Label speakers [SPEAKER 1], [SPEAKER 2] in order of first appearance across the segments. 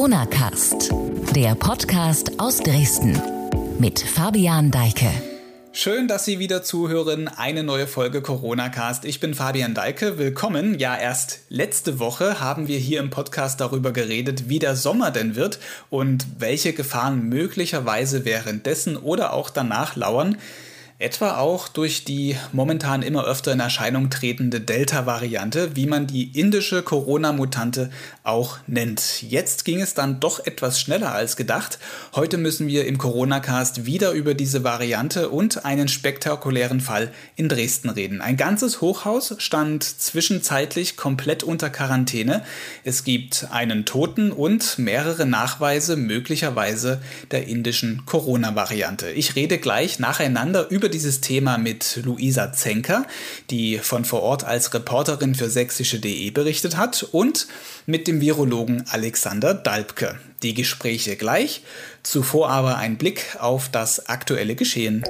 [SPEAKER 1] Corona Cast, der Podcast aus Dresden mit Fabian Deike.
[SPEAKER 2] Schön, dass Sie wieder zuhören. Eine neue Folge Corona Cast. Ich bin Fabian Deike. Willkommen. Ja, erst letzte Woche haben wir hier im Podcast darüber geredet, wie der Sommer denn wird und welche Gefahren möglicherweise währenddessen oder auch danach lauern. Etwa auch durch die momentan immer öfter in Erscheinung tretende Delta-Variante, wie man die indische Corona-Mutante auch nennt. Jetzt ging es dann doch etwas schneller als gedacht. Heute müssen wir im Corona-Cast wieder über diese Variante und einen spektakulären Fall in Dresden reden. Ein ganzes Hochhaus stand zwischenzeitlich komplett unter Quarantäne. Es gibt einen Toten und mehrere Nachweise möglicherweise der indischen Corona-Variante. Ich rede gleich nacheinander über dieses Thema mit Luisa Zenker, die von vor Ort als Reporterin für sächsische.de berichtet hat, und mit dem Virologen Alexander Dalbke. Die Gespräche gleich, zuvor aber ein Blick auf das aktuelle Geschehen.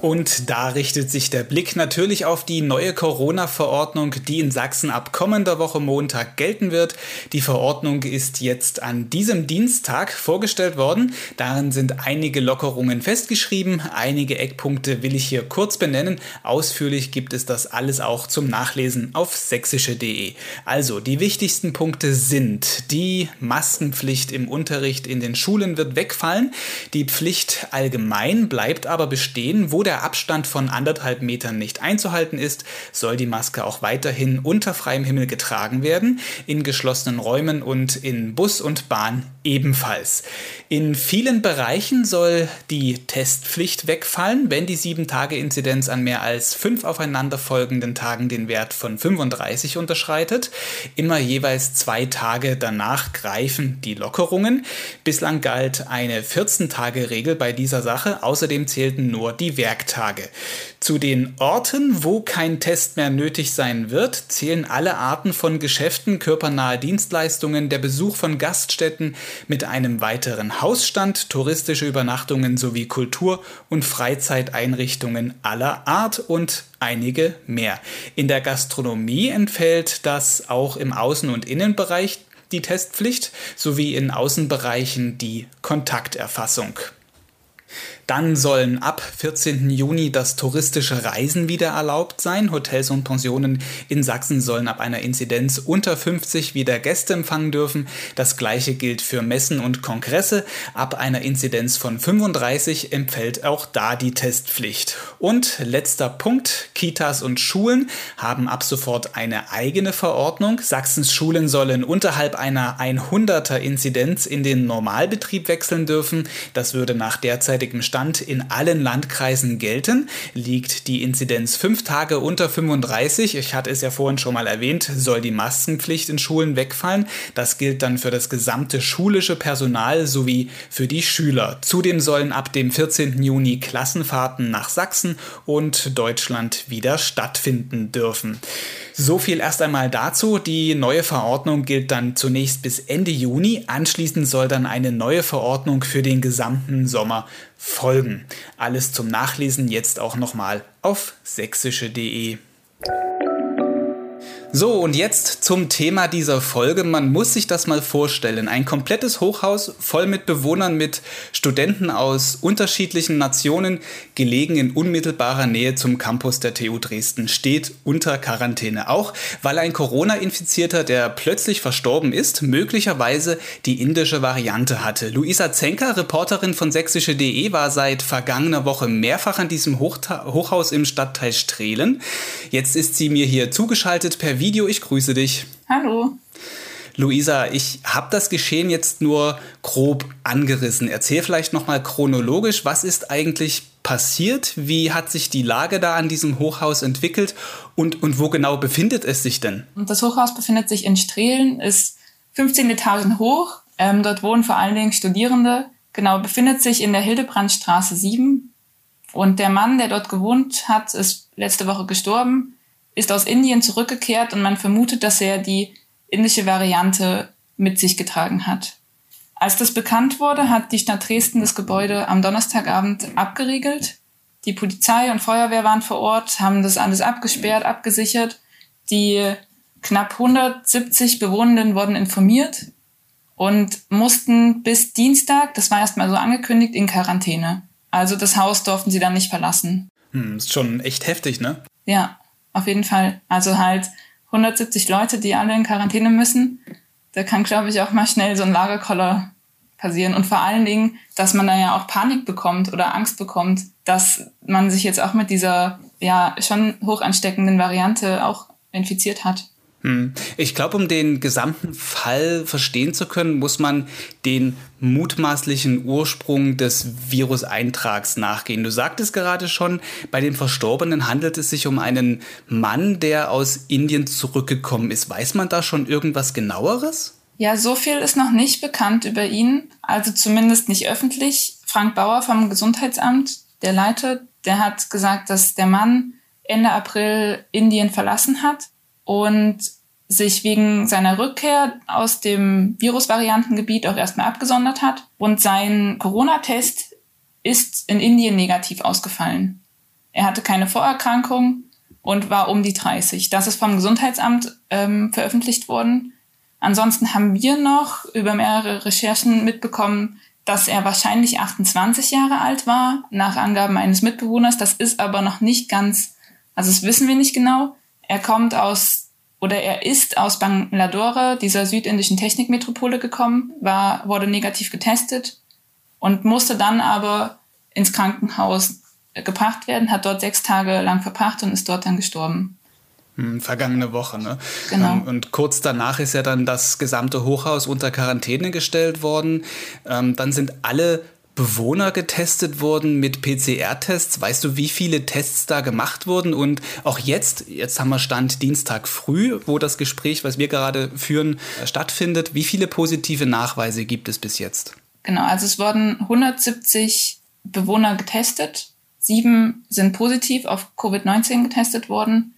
[SPEAKER 2] Und da richtet sich der Blick natürlich auf die neue Corona-Verordnung, die in Sachsen ab kommender Woche Montag gelten wird. Die Verordnung ist jetzt an diesem Dienstag vorgestellt worden. Darin sind einige Lockerungen festgeschrieben. Einige Eckpunkte will ich hier kurz benennen. Ausführlich gibt es das alles auch zum Nachlesen auf sächsische.de. Also, die wichtigsten Punkte sind, die Maskenpflicht im Unterricht in den Schulen wird wegfallen. Die Pflicht allgemein bleibt aber bestehen, wo der Abstand von anderthalb Metern nicht einzuhalten ist, soll die Maske auch weiterhin unter freiem Himmel getragen werden, in geschlossenen Räumen und in Bus und Bahn ebenfalls. In vielen Bereichen soll die Testpflicht wegfallen, wenn die 7-Tage-Inzidenz an mehr als fünf aufeinanderfolgenden Tagen den Wert von 35 unterschreitet. Immer jeweils zwei Tage danach greifen die Lockerungen. Bislang galt eine 14-Tage-Regel bei dieser Sache. Außerdem zählten nur die Werk Werktage. Zu den Orten, wo kein Test mehr nötig sein wird, zählen alle Arten von Geschäften, körpernahe Dienstleistungen, der Besuch von Gaststätten mit einem weiteren Hausstand, touristische Übernachtungen sowie Kultur- und Freizeiteinrichtungen aller Art und einige mehr. In der Gastronomie entfällt das auch im Außen- und Innenbereich die Testpflicht sowie in Außenbereichen die Kontakterfassung. Dann sollen ab 14. Juni das touristische Reisen wieder erlaubt sein. Hotels und Pensionen in Sachsen sollen ab einer Inzidenz unter 50 wieder Gäste empfangen dürfen. Das gleiche gilt für Messen und Kongresse. Ab einer Inzidenz von 35 empfällt auch da die Testpflicht. Und letzter Punkt, Kitas und Schulen haben ab sofort eine eigene Verordnung. Sachsens Schulen sollen unterhalb einer 100er Inzidenz in den Normalbetrieb wechseln dürfen. Das würde nach derzeitigem Stand Stand in allen Landkreisen gelten. Liegt die Inzidenz fünf Tage unter 35, ich hatte es ja vorhin schon mal erwähnt, soll die Maskenpflicht in Schulen wegfallen. Das gilt dann für das gesamte schulische Personal sowie für die Schüler. Zudem sollen ab dem 14. Juni Klassenfahrten nach Sachsen und Deutschland wieder stattfinden dürfen. So viel erst einmal dazu. Die neue Verordnung gilt dann zunächst bis Ende Juni. Anschließend soll dann eine neue Verordnung für den gesamten Sommer folgen. Alles zum Nachlesen jetzt auch nochmal auf sächsische.de. So, und jetzt zum Thema dieser Folge. Man muss sich das mal vorstellen. Ein komplettes Hochhaus voll mit Bewohnern, mit Studenten aus unterschiedlichen Nationen, gelegen in unmittelbarer Nähe zum Campus der TU Dresden, steht unter Quarantäne. Auch weil ein Corona-Infizierter, der plötzlich verstorben ist, möglicherweise die indische Variante hatte. Luisa Zenker, Reporterin von sächsische.de, war seit vergangener Woche mehrfach an diesem Hochta Hochhaus im Stadtteil Strehlen. Jetzt ist sie mir hier zugeschaltet per Video. Ich grüße dich.
[SPEAKER 3] Hallo.
[SPEAKER 2] Luisa, ich habe das Geschehen jetzt nur grob angerissen. Erzähl vielleicht noch mal chronologisch, was ist eigentlich passiert? Wie hat sich die Lage da an diesem Hochhaus entwickelt und, und wo genau befindet es sich denn?
[SPEAKER 3] Das Hochhaus befindet sich in Strehlen, ist 15 Etagen hoch. Ähm, dort wohnen vor allen Dingen Studierende. Genau, befindet sich in der Hildebrandstraße 7. Und der Mann, der dort gewohnt hat, ist letzte Woche gestorben ist aus Indien zurückgekehrt und man vermutet, dass er die indische Variante mit sich getragen hat. Als das bekannt wurde, hat die Stadt Dresden das Gebäude am Donnerstagabend abgeriegelt. Die Polizei und Feuerwehr waren vor Ort, haben das alles abgesperrt, abgesichert. Die knapp 170 Bewohnenden wurden informiert. und mussten bis Dienstag, das war erstmal so angekündigt, in Quarantäne. Also das Haus durften sie dann nicht verlassen.
[SPEAKER 2] Hm, ist schon echt heftig, ne?
[SPEAKER 3] Ja, auf jeden Fall. Also halt 170 Leute, die alle in Quarantäne müssen. Da kann, glaube ich, auch mal schnell so ein Lagerkoller passieren. Und vor allen Dingen, dass man da ja auch Panik bekommt oder Angst bekommt, dass man sich jetzt auch mit dieser ja schon hoch ansteckenden Variante auch infiziert hat.
[SPEAKER 2] Hm. Ich glaube, um den gesamten Fall verstehen zu können, muss man den mutmaßlichen Ursprung des Viruseintrags nachgehen. Du sagtest gerade schon, bei den Verstorbenen handelt es sich um einen Mann, der aus Indien zurückgekommen ist. Weiß man da schon irgendwas genaueres?
[SPEAKER 3] Ja, so viel ist noch nicht bekannt über ihn, also zumindest nicht öffentlich. Frank Bauer vom Gesundheitsamt, der Leiter, der hat gesagt, dass der Mann Ende April Indien verlassen hat und sich wegen seiner Rückkehr aus dem Virusvariantengebiet auch erstmal abgesondert hat. Und sein Corona-Test ist in Indien negativ ausgefallen. Er hatte keine Vorerkrankung und war um die 30. Das ist vom Gesundheitsamt ähm, veröffentlicht worden. Ansonsten haben wir noch über mehrere Recherchen mitbekommen, dass er wahrscheinlich 28 Jahre alt war, nach Angaben eines Mitbewohners. Das ist aber noch nicht ganz, also das wissen wir nicht genau. Er kommt aus oder er ist aus Bangalore, dieser südindischen Technikmetropole gekommen, war, wurde negativ getestet und musste dann aber ins Krankenhaus gebracht werden, hat dort sechs Tage lang verbracht und ist dort dann gestorben.
[SPEAKER 2] Hm, vergangene Woche, ne? Genau. Ähm, und kurz danach ist ja dann das gesamte Hochhaus unter Quarantäne gestellt worden. Ähm, dann sind alle Bewohner getestet worden mit PCR-Tests. Weißt du, wie viele Tests da gemacht wurden? Und auch jetzt, jetzt haben wir Stand Dienstag früh, wo das Gespräch, was wir gerade führen, stattfindet. Wie viele positive Nachweise gibt es bis jetzt?
[SPEAKER 3] Genau, also es wurden 170 Bewohner getestet. Sieben sind positiv auf Covid-19 getestet worden.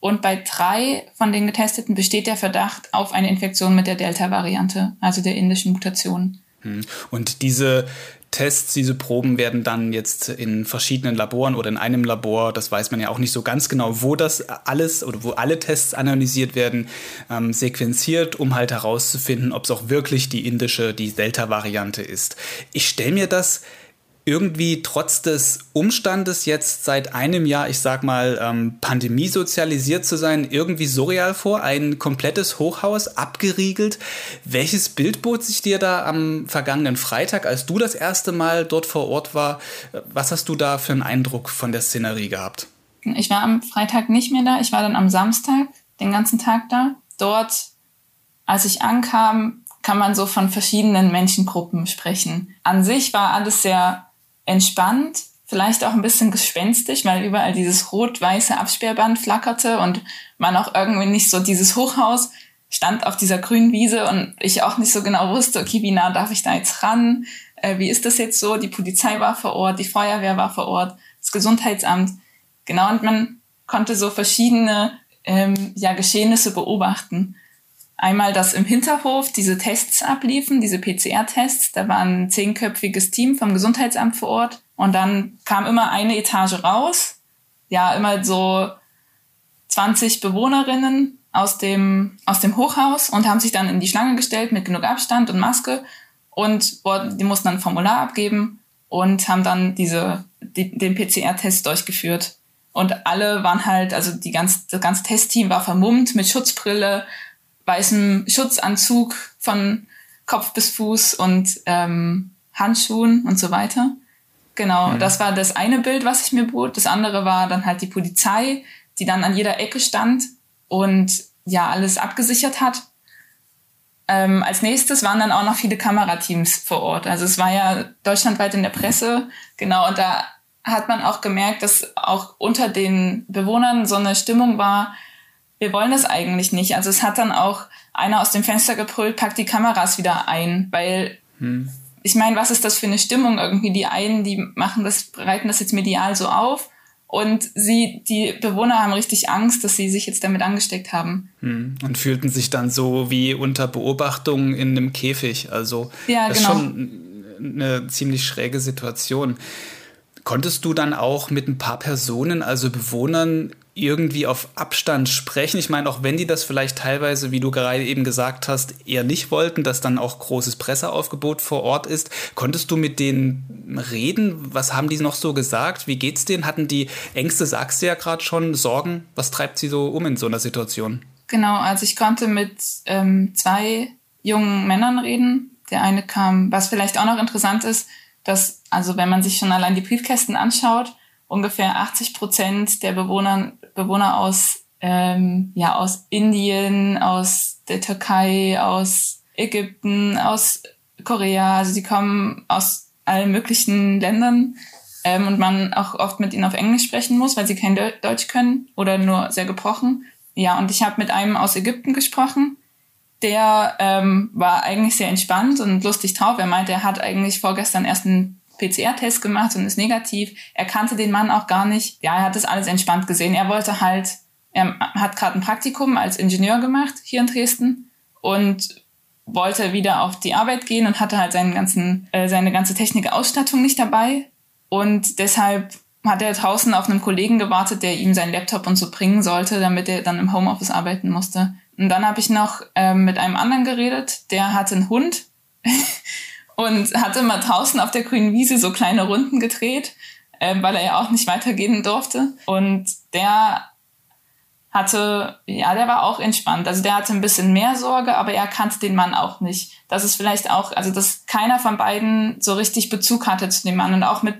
[SPEAKER 3] Und bei drei von den Getesteten besteht der Verdacht auf eine Infektion mit der Delta-Variante, also der indischen Mutation.
[SPEAKER 2] Hm. Und diese Tests, diese Proben werden dann jetzt in verschiedenen Laboren oder in einem Labor, das weiß man ja auch nicht so ganz genau, wo das alles oder wo alle Tests analysiert werden, ähm, sequenziert, um halt herauszufinden, ob es auch wirklich die indische, die Delta-Variante ist. Ich stelle mir das irgendwie trotz des Umstandes jetzt seit einem Jahr, ich sag mal, ähm, Pandemie sozialisiert zu sein, irgendwie surreal vor. Ein komplettes Hochhaus abgeriegelt. Welches Bild bot sich dir da am vergangenen Freitag, als du das erste Mal dort vor Ort war? Was hast du da für einen Eindruck von der Szenerie gehabt?
[SPEAKER 3] Ich war am Freitag nicht mehr da. Ich war dann am Samstag den ganzen Tag da. Dort, als ich ankam, kann man so von verschiedenen Menschengruppen sprechen. An sich war alles sehr entspannt, vielleicht auch ein bisschen gespenstisch, weil überall dieses rot-weiße Absperrband flackerte und man auch irgendwie nicht so dieses Hochhaus stand auf dieser grünen Wiese und ich auch nicht so genau wusste, okay, wie nah darf ich da jetzt ran? Äh, wie ist das jetzt so? Die Polizei war vor Ort, die Feuerwehr war vor Ort, das Gesundheitsamt. Genau, und man konnte so verschiedene ähm, ja, Geschehnisse beobachten. Einmal, dass im Hinterhof diese Tests abliefen, diese PCR-Tests. Da war ein zehnköpfiges Team vom Gesundheitsamt vor Ort. Und dann kam immer eine Etage raus. Ja, immer so 20 Bewohnerinnen aus dem, aus dem Hochhaus und haben sich dann in die Schlange gestellt mit genug Abstand und Maske. Und die mussten dann ein Formular abgeben und haben dann diese, die, den PCR-Test durchgeführt. Und alle waren halt, also die ganz, das ganze Testteam war vermummt mit Schutzbrille, weißem Schutzanzug von Kopf bis Fuß und ähm, Handschuhen und so weiter. Genau, mhm. das war das eine Bild, was ich mir bot. Das andere war dann halt die Polizei, die dann an jeder Ecke stand und ja alles abgesichert hat. Ähm, als nächstes waren dann auch noch viele Kamerateams vor Ort. Also es war ja deutschlandweit in der Presse, genau, und da hat man auch gemerkt, dass auch unter den Bewohnern so eine Stimmung war, wir wollen das eigentlich nicht. Also es hat dann auch einer aus dem Fenster gebrüllt, packt die Kameras wieder ein, weil hm. ich meine, was ist das für eine Stimmung irgendwie? Die einen, die machen das, bereiten das jetzt medial so auf und sie, die Bewohner haben richtig Angst, dass sie sich jetzt damit angesteckt haben.
[SPEAKER 2] Hm. Und fühlten sich dann so wie unter Beobachtung in einem Käfig. Also
[SPEAKER 3] ja,
[SPEAKER 2] das
[SPEAKER 3] genau.
[SPEAKER 2] ist schon eine ziemlich schräge Situation. Konntest du dann auch mit ein paar Personen, also Bewohnern, irgendwie auf Abstand sprechen? Ich meine, auch wenn die das vielleicht teilweise, wie du gerade eben gesagt hast, eher nicht wollten, dass dann auch großes Presseaufgebot vor Ort ist, konntest du mit denen reden? Was haben die noch so gesagt? Wie geht's denen? Hatten die Ängste, sagst du ja gerade schon, Sorgen? Was treibt sie so um in so einer Situation?
[SPEAKER 3] Genau, also ich konnte mit ähm, zwei jungen Männern reden. Der eine kam, was vielleicht auch noch interessant ist, dass, also wenn man sich schon allein die Briefkästen anschaut, ungefähr 80 Prozent der Bewohner, Bewohner aus, ähm, ja, aus Indien, aus der Türkei, aus Ägypten, aus Korea, also sie kommen aus allen möglichen Ländern ähm, und man auch oft mit ihnen auf Englisch sprechen muss, weil sie kein Deutsch können oder nur sehr gebrochen. Ja, und ich habe mit einem aus Ägypten gesprochen. Der ähm, war eigentlich sehr entspannt und lustig drauf. Er meinte, er hat eigentlich vorgestern erst einen PCR-Test gemacht und ist negativ. Er kannte den Mann auch gar nicht. Ja, er hat das alles entspannt gesehen. Er wollte halt, er hat gerade ein Praktikum als Ingenieur gemacht hier in Dresden und wollte wieder auf die Arbeit gehen und hatte halt seinen ganzen, äh, seine ganze Technikausstattung nicht dabei. Und deshalb hat er draußen auf einen Kollegen gewartet, der ihm seinen Laptop und so bringen sollte, damit er dann im Homeoffice arbeiten musste. Und dann habe ich noch ähm, mit einem anderen geredet, der hatte einen Hund und hatte mal draußen auf der grünen Wiese so kleine Runden gedreht, äh, weil er ja auch nicht weitergehen durfte. Und der hatte, ja, der war auch entspannt. Also der hatte ein bisschen mehr Sorge, aber er kannte den Mann auch nicht. Das ist vielleicht auch, also dass keiner von beiden so richtig Bezug hatte zu dem Mann. Und auch mit,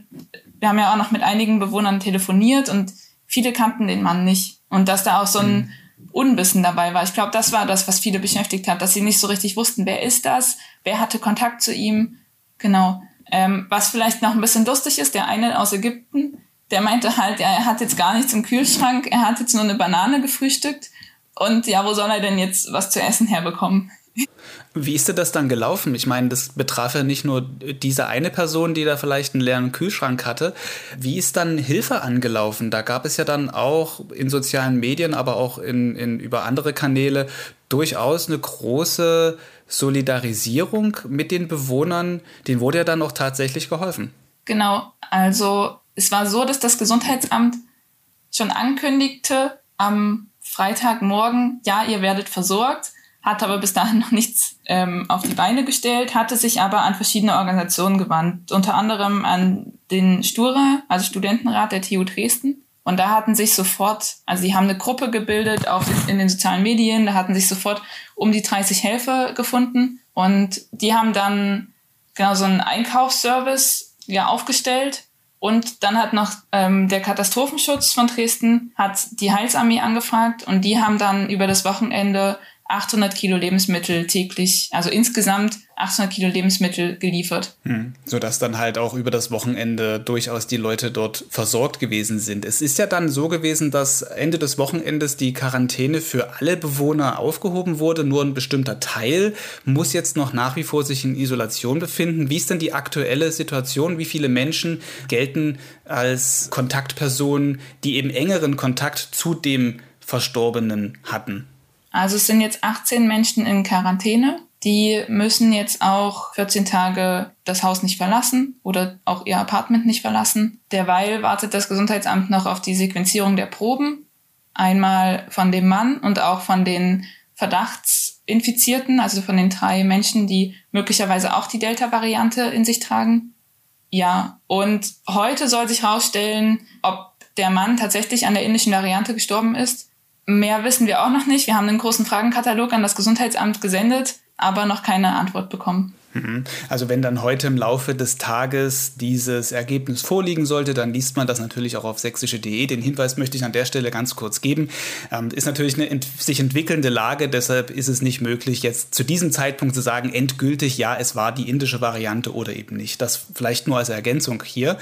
[SPEAKER 3] wir haben ja auch noch mit einigen Bewohnern telefoniert und viele kannten den Mann nicht. Und dass da auch so ein mhm. Unwissen dabei war. Ich glaube, das war das, was viele beschäftigt hat, dass sie nicht so richtig wussten, wer ist das, wer hatte Kontakt zu ihm. Genau. Ähm, was vielleicht noch ein bisschen lustig ist, der eine aus Ägypten, der meinte halt, er hat jetzt gar nichts im Kühlschrank, er hat jetzt nur eine Banane gefrühstückt und ja, wo soll er denn jetzt was zu essen herbekommen?
[SPEAKER 2] Wie ist dir das dann gelaufen? Ich meine, das betraf ja nicht nur diese eine Person, die da vielleicht einen leeren Kühlschrank hatte. Wie ist dann Hilfe angelaufen? Da gab es ja dann auch in sozialen Medien, aber auch in, in, über andere Kanäle durchaus eine große Solidarisierung mit den Bewohnern. Denen wurde ja dann auch tatsächlich geholfen.
[SPEAKER 3] Genau, also es war so, dass das Gesundheitsamt schon ankündigte am Freitagmorgen, ja, ihr werdet versorgt, hat aber bis dahin noch nichts ähm, auf die Beine gestellt, hatte sich aber an verschiedene Organisationen gewandt, unter anderem an den Stura, also Studentenrat der TU Dresden. Und da hatten sich sofort, also die haben eine Gruppe gebildet auf, in den sozialen Medien, da hatten sich sofort um die 30 Helfer gefunden. Und die haben dann genau so einen Einkaufsservice ja aufgestellt. Und dann hat noch ähm, der Katastrophenschutz von Dresden hat die Heilsarmee angefragt. Und die haben dann über das Wochenende 800 Kilo Lebensmittel täglich, also insgesamt 800 Kilo Lebensmittel geliefert.
[SPEAKER 2] Hm. Sodass dann halt auch über das Wochenende durchaus die Leute dort versorgt gewesen sind. Es ist ja dann so gewesen, dass Ende des Wochenendes die Quarantäne für alle Bewohner aufgehoben wurde. Nur ein bestimmter Teil muss jetzt noch nach wie vor sich in Isolation befinden. Wie ist denn die aktuelle Situation? Wie viele Menschen gelten als Kontaktpersonen, die eben engeren Kontakt zu dem Verstorbenen hatten?
[SPEAKER 3] Also es sind jetzt 18 Menschen in Quarantäne. Die müssen jetzt auch 14 Tage das Haus nicht verlassen oder auch ihr Apartment nicht verlassen. Derweil wartet das Gesundheitsamt noch auf die Sequenzierung der Proben. Einmal von dem Mann und auch von den Verdachtsinfizierten, also von den drei Menschen, die möglicherweise auch die Delta-Variante in sich tragen. Ja, und heute soll sich herausstellen, ob der Mann tatsächlich an der indischen Variante gestorben ist Mehr wissen wir auch noch nicht. Wir haben einen großen Fragenkatalog an das Gesundheitsamt gesendet, aber noch keine Antwort bekommen.
[SPEAKER 2] Mhm. Also wenn dann heute im Laufe des Tages dieses Ergebnis vorliegen sollte, dann liest man das natürlich auch auf sächsische.de. Den Hinweis möchte ich an der Stelle ganz kurz geben. Ähm, ist natürlich eine ent sich entwickelnde Lage, deshalb ist es nicht möglich, jetzt zu diesem Zeitpunkt zu sagen, endgültig, ja, es war die indische Variante oder eben nicht. Das vielleicht nur als Ergänzung hier.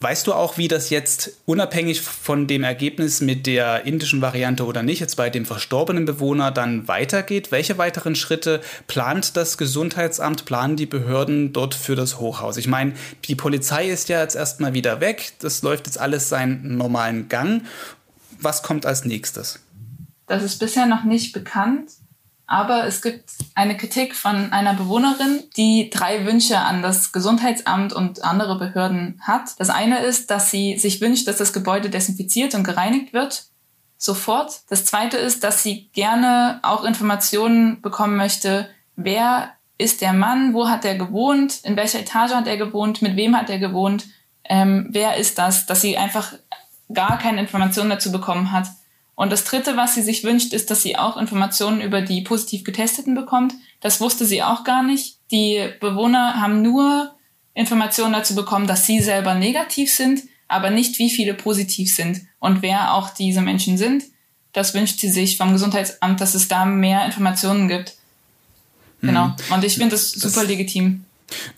[SPEAKER 2] Weißt du auch, wie das jetzt unabhängig von dem Ergebnis mit der indischen Variante oder nicht, jetzt bei dem verstorbenen Bewohner dann weitergeht? Welche weiteren Schritte plant das Gesundheitsamt, planen die Behörden dort für das Hochhaus? Ich meine, die Polizei ist ja jetzt erstmal wieder weg, das läuft jetzt alles seinen normalen Gang. Was kommt als nächstes?
[SPEAKER 3] Das ist bisher noch nicht bekannt. Aber es gibt eine Kritik von einer Bewohnerin, die drei Wünsche an das Gesundheitsamt und andere Behörden hat. Das eine ist, dass sie sich wünscht, dass das Gebäude desinfiziert und gereinigt wird. sofort. Das zweite ist, dass sie gerne auch Informationen bekommen möchte, wer ist der Mann, wo hat er gewohnt, in welcher Etage hat er gewohnt, mit wem hat er gewohnt, ähm, wer ist das, dass sie einfach gar keine Informationen dazu bekommen hat. Und das Dritte, was sie sich wünscht, ist, dass sie auch Informationen über die positiv Getesteten bekommt. Das wusste sie auch gar nicht. Die Bewohner haben nur Informationen dazu bekommen, dass sie selber negativ sind, aber nicht wie viele positiv sind und wer auch diese Menschen sind. Das wünscht sie sich vom Gesundheitsamt, dass es da mehr Informationen gibt. Genau. Mhm. Und ich finde das super das, legitim.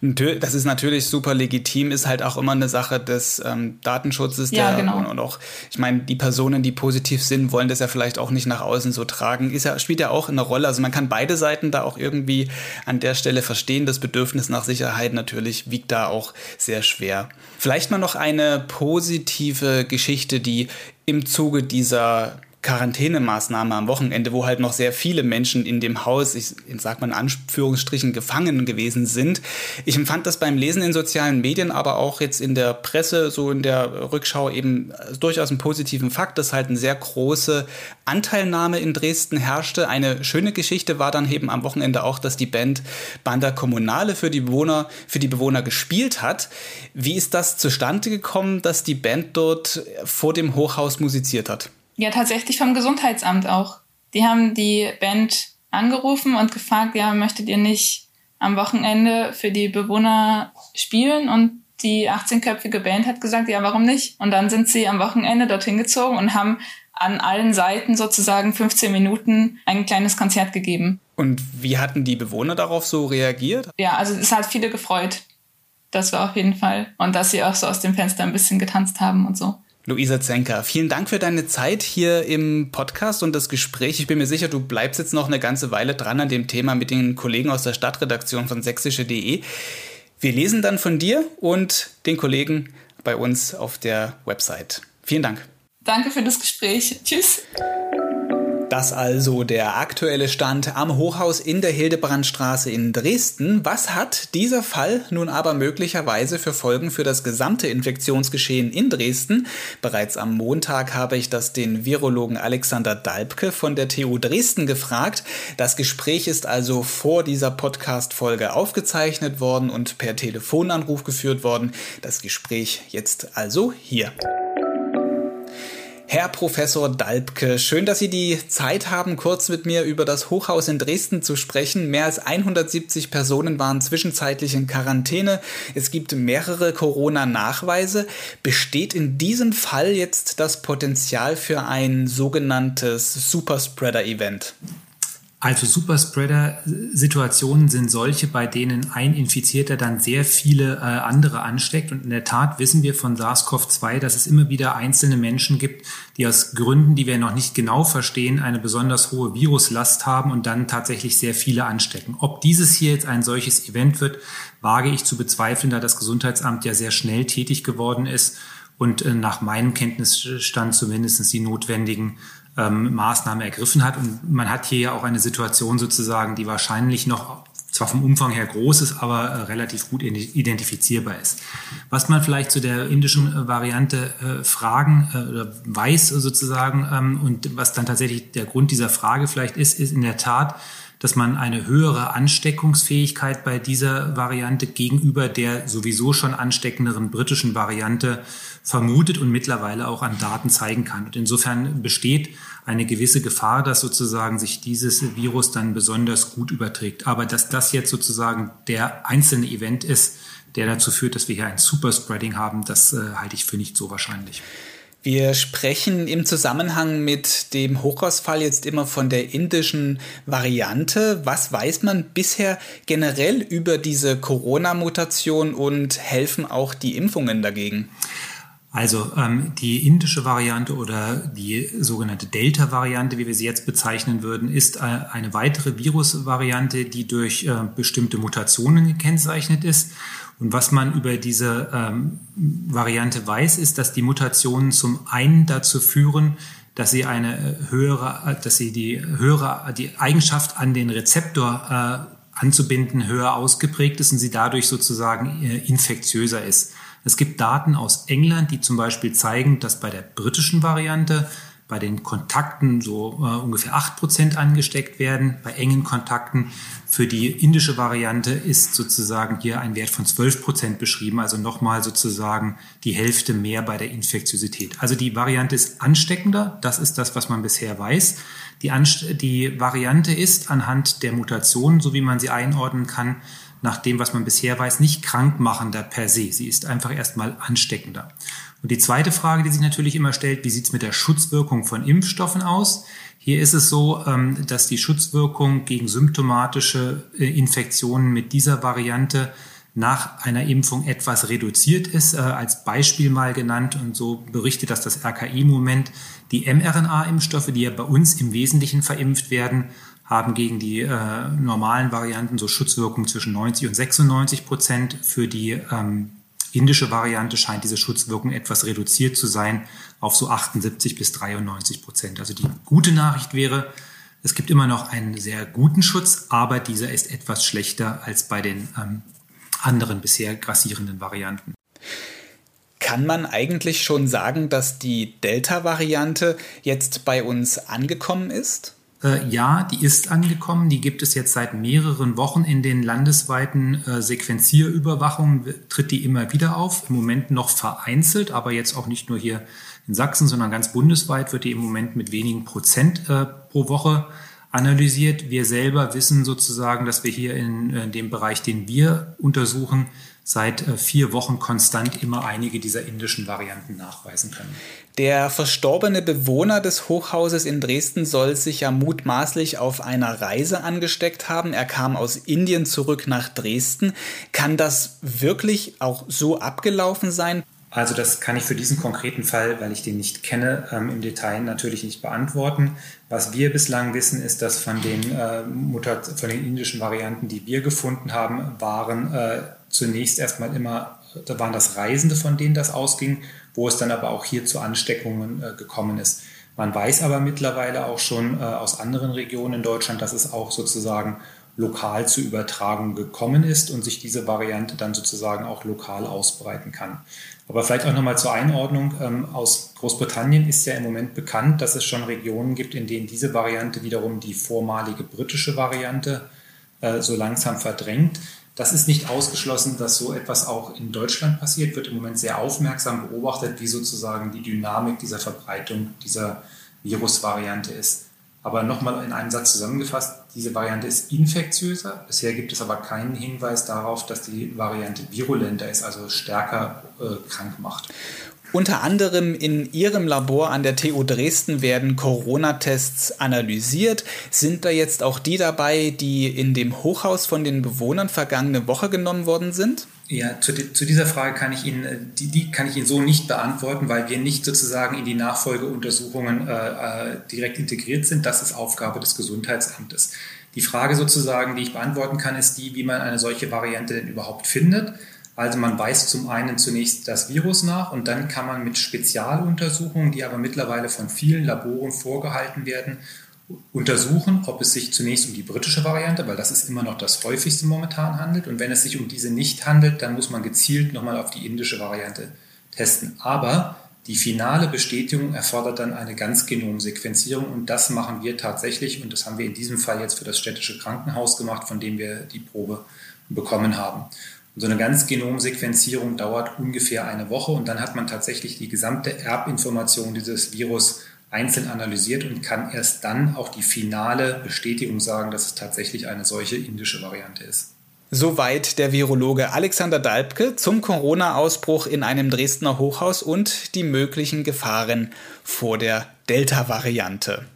[SPEAKER 2] Das ist natürlich super legitim, ist halt auch immer eine Sache des ähm, Datenschutzes.
[SPEAKER 3] Ja, genau.
[SPEAKER 2] Und, und, auch, ich meine, die Personen, die positiv sind, wollen das ja vielleicht auch nicht nach außen so tragen. Ist ja, spielt ja auch eine Rolle. Also man kann beide Seiten da auch irgendwie an der Stelle verstehen. Das Bedürfnis nach Sicherheit natürlich wiegt da auch sehr schwer. Vielleicht mal noch eine positive Geschichte, die im Zuge dieser Quarantänemaßnahme am Wochenende, wo halt noch sehr viele Menschen in dem Haus, ich sag mal in Anführungsstrichen, gefangen gewesen sind. Ich empfand das beim Lesen in sozialen Medien, aber auch jetzt in der Presse, so in der Rückschau eben durchaus einen positiven Fakt, dass halt eine sehr große Anteilnahme in Dresden herrschte. Eine schöne Geschichte war dann eben am Wochenende auch, dass die Band Banda Kommunale für die Bewohner, für die Bewohner gespielt hat. Wie ist das zustande gekommen, dass die Band dort vor dem Hochhaus musiziert hat?
[SPEAKER 3] Ja, tatsächlich vom Gesundheitsamt auch. Die haben die Band angerufen und gefragt, ja, möchtet ihr nicht am Wochenende für die Bewohner spielen? Und die 18-köpfige Band hat gesagt, ja, warum nicht? Und dann sind sie am Wochenende dorthin gezogen und haben an allen Seiten sozusagen 15 Minuten ein kleines Konzert gegeben.
[SPEAKER 2] Und wie hatten die Bewohner darauf so reagiert?
[SPEAKER 3] Ja, also es hat viele gefreut. Das war auf jeden Fall. Und dass sie auch so aus dem Fenster ein bisschen getanzt haben und so.
[SPEAKER 2] Luisa Zenker, vielen Dank für deine Zeit hier im Podcast und das Gespräch. Ich bin mir sicher, du bleibst jetzt noch eine ganze Weile dran an dem Thema mit den Kollegen aus der Stadtredaktion von sächsische.de. Wir lesen dann von dir und den Kollegen bei uns auf der Website. Vielen Dank.
[SPEAKER 3] Danke für das Gespräch. Tschüss.
[SPEAKER 2] Das also der aktuelle Stand am Hochhaus in der Hildebrandstraße in Dresden. Was hat dieser Fall nun aber möglicherweise für Folgen für das gesamte Infektionsgeschehen in Dresden? Bereits am Montag habe ich das den Virologen Alexander Dalbke von der TU Dresden gefragt. Das Gespräch ist also vor dieser Podcast-Folge aufgezeichnet worden und per Telefonanruf geführt worden. Das Gespräch jetzt also hier. Herr Professor Dalbke, schön, dass Sie die Zeit haben, kurz mit mir über das Hochhaus in Dresden zu sprechen. Mehr als 170 Personen waren zwischenzeitlich in Quarantäne. Es gibt mehrere Corona-Nachweise. Besteht in diesem Fall jetzt das Potenzial für ein sogenanntes Superspreader-Event?
[SPEAKER 4] Also Superspreader-Situationen sind solche, bei denen ein Infizierter dann sehr viele äh, andere ansteckt. Und in der Tat wissen wir von SARS-CoV-2, dass es immer wieder einzelne Menschen gibt, die aus Gründen, die wir noch nicht genau verstehen, eine besonders hohe Viruslast haben und dann tatsächlich sehr viele anstecken. Ob dieses hier jetzt ein solches Event wird, wage ich zu bezweifeln, da das Gesundheitsamt ja sehr schnell tätig geworden ist und äh, nach meinem Kenntnisstand zumindest die notwendigen ähm, Maßnahmen ergriffen hat. Und man hat hier ja auch eine Situation sozusagen, die wahrscheinlich noch zwar vom Umfang her groß ist, aber äh, relativ gut identifizierbar ist. Was man vielleicht zu der indischen äh, Variante äh, fragen äh, oder weiß sozusagen ähm, und was dann tatsächlich der Grund dieser Frage vielleicht ist, ist in der Tat, dass man eine höhere Ansteckungsfähigkeit bei dieser Variante gegenüber der sowieso schon ansteckenderen britischen Variante vermutet und mittlerweile auch an Daten zeigen kann. Und insofern besteht eine gewisse Gefahr, dass sozusagen sich dieses Virus dann besonders gut überträgt. Aber dass das jetzt sozusagen der einzelne Event ist, der dazu führt, dass wir hier ein Superspreading haben, das äh, halte ich für nicht so wahrscheinlich.
[SPEAKER 2] Wir sprechen im Zusammenhang mit dem Hochhausfall jetzt immer von der indischen Variante. Was weiß man bisher generell über diese Corona-Mutation und helfen auch die Impfungen dagegen?
[SPEAKER 4] Also ähm, die indische Variante oder die sogenannte Delta-Variante, wie wir sie jetzt bezeichnen würden, ist äh, eine weitere Virusvariante, die durch äh, bestimmte Mutationen gekennzeichnet ist. Und was man über diese ähm, Variante weiß, ist, dass die Mutationen zum einen dazu führen, dass sie eine äh, höhere, äh, dass sie die höhere, die Eigenschaft an den Rezeptor äh, anzubinden höher ausgeprägt ist und sie dadurch sozusagen äh, infektiöser ist. Es gibt Daten aus England, die zum Beispiel zeigen, dass bei der britischen Variante bei den Kontakten so äh, ungefähr acht Prozent angesteckt werden. Bei engen Kontakten für die indische Variante ist sozusagen hier ein Wert von 12 Prozent beschrieben, also nochmal sozusagen die Hälfte mehr bei der Infektiosität. Also die Variante ist ansteckender, das ist das, was man bisher weiß. Die, Anst die Variante ist anhand der Mutationen, so wie man sie einordnen kann, nach dem, was man bisher weiß, nicht krankmachender per se. Sie ist einfach erstmal ansteckender. Und die zweite Frage, die sich natürlich immer stellt, wie sieht es mit der Schutzwirkung von Impfstoffen aus? Hier ist es so, ähm, dass die Schutzwirkung gegen symptomatische äh, Infektionen mit dieser Variante nach einer Impfung etwas reduziert ist, äh, als Beispiel mal genannt. Und so berichtet das das RKI-Moment. Die mRNA-Impfstoffe, die ja bei uns im Wesentlichen verimpft werden, haben gegen die äh, normalen Varianten so Schutzwirkung zwischen 90 und 96 Prozent. Für die ähm, indische Variante scheint diese Schutzwirkung etwas reduziert zu sein auf so 78 bis 93 Prozent. Also die gute Nachricht wäre, es gibt immer noch einen sehr guten Schutz, aber dieser ist etwas schlechter als bei den ähm, anderen bisher grassierenden Varianten.
[SPEAKER 2] Kann man eigentlich schon sagen, dass die Delta-Variante jetzt bei uns angekommen ist?
[SPEAKER 4] Äh, ja, die ist angekommen. Die gibt es jetzt seit mehreren Wochen in den landesweiten äh, Sequenzierüberwachungen, tritt die immer wieder auf. Im Moment noch vereinzelt, aber jetzt auch nicht nur hier in Sachsen, sondern ganz bundesweit wird die im Moment mit wenigen Prozent äh, pro Woche analysiert. Wir selber wissen sozusagen, dass wir hier in, in dem Bereich, den wir untersuchen, seit äh, vier Wochen konstant immer einige dieser indischen Varianten nachweisen können.
[SPEAKER 2] Der verstorbene Bewohner des Hochhauses in Dresden soll sich ja mutmaßlich auf einer Reise angesteckt haben. Er kam aus Indien zurück nach Dresden. Kann das wirklich auch so abgelaufen sein?
[SPEAKER 4] Also das kann ich für diesen konkreten Fall, weil ich den nicht kenne, ähm, im Detail natürlich nicht beantworten. Was wir bislang wissen, ist, dass von den, äh, Mutat von den indischen Varianten, die wir gefunden haben, waren äh, zunächst erstmal immer, da waren das Reisende, von denen das ausging, wo es dann aber auch hier zu Ansteckungen äh, gekommen ist. Man weiß aber mittlerweile auch schon äh, aus anderen Regionen in Deutschland, dass es auch sozusagen lokal zu Übertragung gekommen ist und sich diese Variante dann sozusagen auch lokal ausbreiten kann. Aber vielleicht auch nochmal zur Einordnung. Ähm, aus Großbritannien ist ja im Moment bekannt, dass es schon Regionen gibt, in denen diese Variante wiederum die vormalige britische Variante äh, so langsam verdrängt. Das ist nicht ausgeschlossen, dass so etwas auch in Deutschland passiert, wird im Moment sehr aufmerksam beobachtet, wie sozusagen die Dynamik dieser Verbreitung dieser Virusvariante ist. Aber nochmal in einem Satz zusammengefasst, diese Variante ist infektiöser. Bisher gibt es aber keinen Hinweis darauf, dass die Variante virulenter ist, also stärker äh, krank macht.
[SPEAKER 2] Unter anderem in Ihrem Labor an der TU Dresden werden Corona-Tests analysiert. Sind da jetzt auch die dabei, die in dem Hochhaus von den Bewohnern vergangene Woche genommen worden sind?
[SPEAKER 4] Ja, zu, zu, dieser Frage kann ich Ihnen, äh, die, die, kann ich Ihnen so nicht beantworten, weil wir nicht sozusagen in die Nachfolgeuntersuchungen äh, äh, direkt integriert sind. Das ist Aufgabe des Gesundheitsamtes. Die Frage sozusagen, die ich beantworten kann, ist die, wie man eine solche Variante denn überhaupt findet. Also man weist zum einen zunächst das Virus nach und dann kann man mit Spezialuntersuchungen, die aber mittlerweile von vielen Laboren vorgehalten werden, untersuchen, ob es sich zunächst um die britische Variante, weil das ist immer noch das häufigste momentan handelt. Und wenn es sich um diese nicht handelt, dann muss man gezielt nochmal auf die indische Variante testen. Aber die finale Bestätigung erfordert dann eine Ganzgenomsequenzierung und das machen wir tatsächlich und das haben wir in diesem Fall jetzt für das städtische Krankenhaus gemacht, von dem wir die Probe bekommen haben. So eine Ganzgenomsequenzierung dauert ungefähr eine Woche und dann hat man tatsächlich die gesamte Erbinformation dieses Virus einzeln analysiert und kann erst dann auch die finale Bestätigung sagen, dass es tatsächlich eine solche indische Variante ist.
[SPEAKER 2] Soweit der Virologe Alexander Dalbke zum Corona-Ausbruch in einem Dresdner Hochhaus und die möglichen Gefahren vor der Delta-Variante.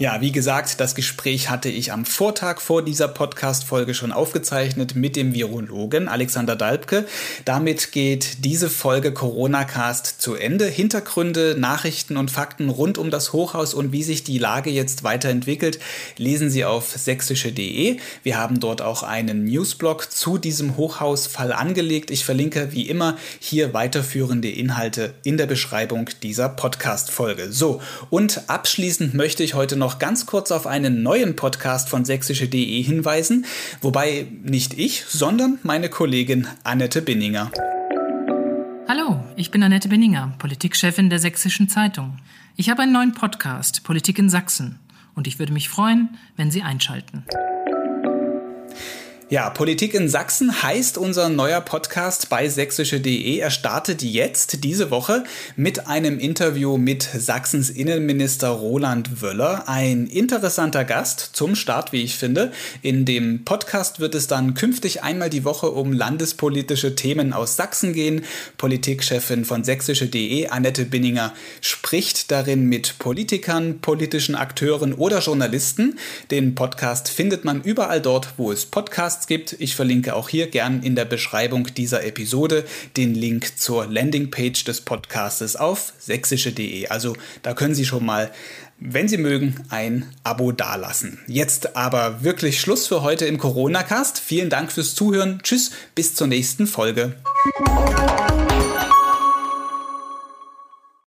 [SPEAKER 2] Ja, wie gesagt, das Gespräch hatte ich am Vortag vor dieser Podcast-Folge schon aufgezeichnet mit dem Virologen Alexander Dalbke. Damit geht diese Folge Corona-Cast zu Ende. Hintergründe, Nachrichten und Fakten rund um das Hochhaus und wie sich die Lage jetzt weiterentwickelt, lesen Sie auf sächsische.de. Wir haben dort auch einen Newsblog zu diesem Hochhausfall angelegt. Ich verlinke wie immer hier weiterführende Inhalte in der Beschreibung dieser Podcast-Folge. So, und abschließend möchte ich heute noch noch ganz kurz auf einen neuen Podcast von sächsische.de hinweisen, wobei nicht ich, sondern meine Kollegin Annette Binninger.
[SPEAKER 5] Hallo, ich bin Annette Benninger, Politikchefin der Sächsischen Zeitung. Ich habe einen neuen Podcast, Politik in Sachsen. Und ich würde mich freuen, wenn Sie einschalten.
[SPEAKER 2] Ja, Politik in Sachsen heißt unser neuer Podcast bei sächsische.de. Er startet jetzt diese Woche mit einem Interview mit Sachsens Innenminister Roland Wöller. Ein interessanter Gast zum Start, wie ich finde. In dem Podcast wird es dann künftig einmal die Woche um landespolitische Themen aus Sachsen gehen. Politikchefin von sächsische.de, Annette Binninger, spricht darin mit Politikern, politischen Akteuren oder Journalisten. Den Podcast findet man überall dort, wo es Podcasts Podcasts gibt. Ich verlinke auch hier gern in der Beschreibung dieser Episode den Link zur Landingpage des Podcastes auf sächsische.de. Also da können Sie schon mal wenn Sie mögen, ein Abo dalassen. Jetzt aber wirklich Schluss für heute im Corona-Cast. Vielen Dank fürs Zuhören. Tschüss, bis zur nächsten Folge.